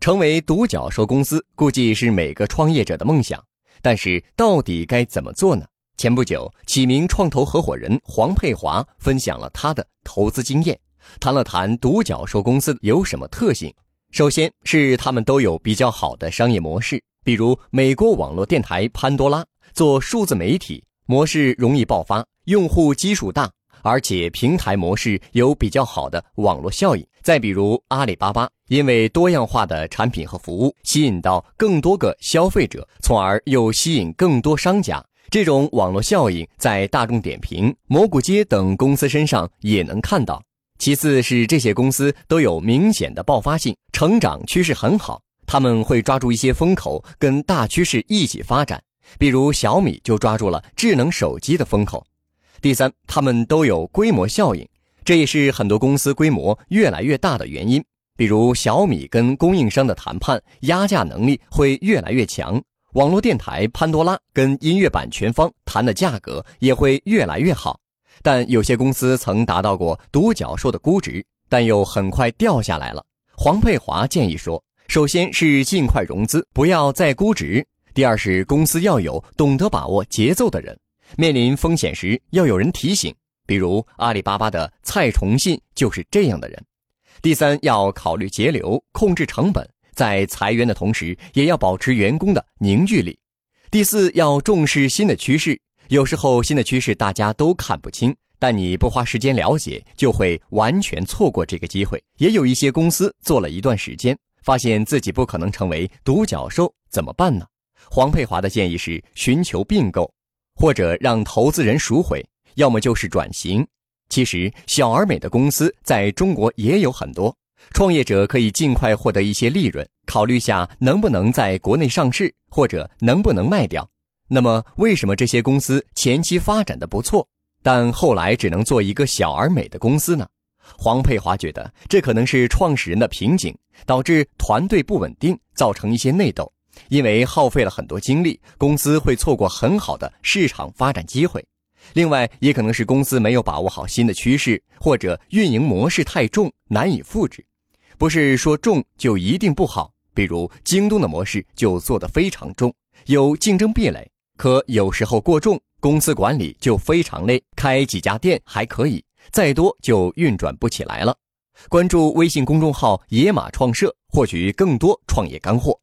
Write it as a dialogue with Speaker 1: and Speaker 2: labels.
Speaker 1: 成为独角兽公司，估计是每个创业者的梦想。但是，到底该怎么做呢？前不久，启明创投合伙人黄佩华分享了他的投资经验，谈了谈独角兽公司有什么特性。首先是他们都有比较好的商业模式，比如美国网络电台潘多拉做数字媒体模式容易爆发，用户基数大，而且平台模式有比较好的网络效应。再比如阿里巴巴，因为多样化的产品和服务，吸引到更多个消费者，从而又吸引更多商家。这种网络效应在大众点评、蘑菇街等公司身上也能看到。其次是这些公司都有明显的爆发性，成长趋势很好，他们会抓住一些风口，跟大趋势一起发展。比如小米就抓住了智能手机的风口。第三，他们都有规模效应，这也是很多公司规模越来越大的原因。比如小米跟供应商的谈判压价能力会越来越强，网络电台潘多拉跟音乐版权方谈的价格也会越来越好。但有些公司曾达到过独角兽的估值，但又很快掉下来了。黄佩华建议说：首先是尽快融资，不要再估值；第二是公司要有懂得把握节奏的人，面临风险时要有人提醒，比如阿里巴巴的蔡崇信就是这样的人；第三要考虑节流，控制成本，在裁员的同时也要保持员工的凝聚力；第四要重视新的趋势。有时候新的趋势大家都看不清，但你不花时间了解，就会完全错过这个机会。也有一些公司做了一段时间，发现自己不可能成为独角兽，怎么办呢？黄佩华的建议是寻求并购，或者让投资人赎回，要么就是转型。其实小而美的公司在中国也有很多，创业者可以尽快获得一些利润，考虑下能不能在国内上市，或者能不能卖掉。那么，为什么这些公司前期发展的不错，但后来只能做一个小而美的公司呢？黄佩华觉得，这可能是创始人的瓶颈，导致团队不稳定，造成一些内斗。因为耗费了很多精力，公司会错过很好的市场发展机会。另外，也可能是公司没有把握好新的趋势，或者运营模式太重，难以复制。不是说重就一定不好，比如京东的模式就做得非常重，有竞争壁垒。可有时候过重，公司管理就非常累。开几家店还可以，再多就运转不起来了。关注微信公众号“野马创社”，获取更多创业干货。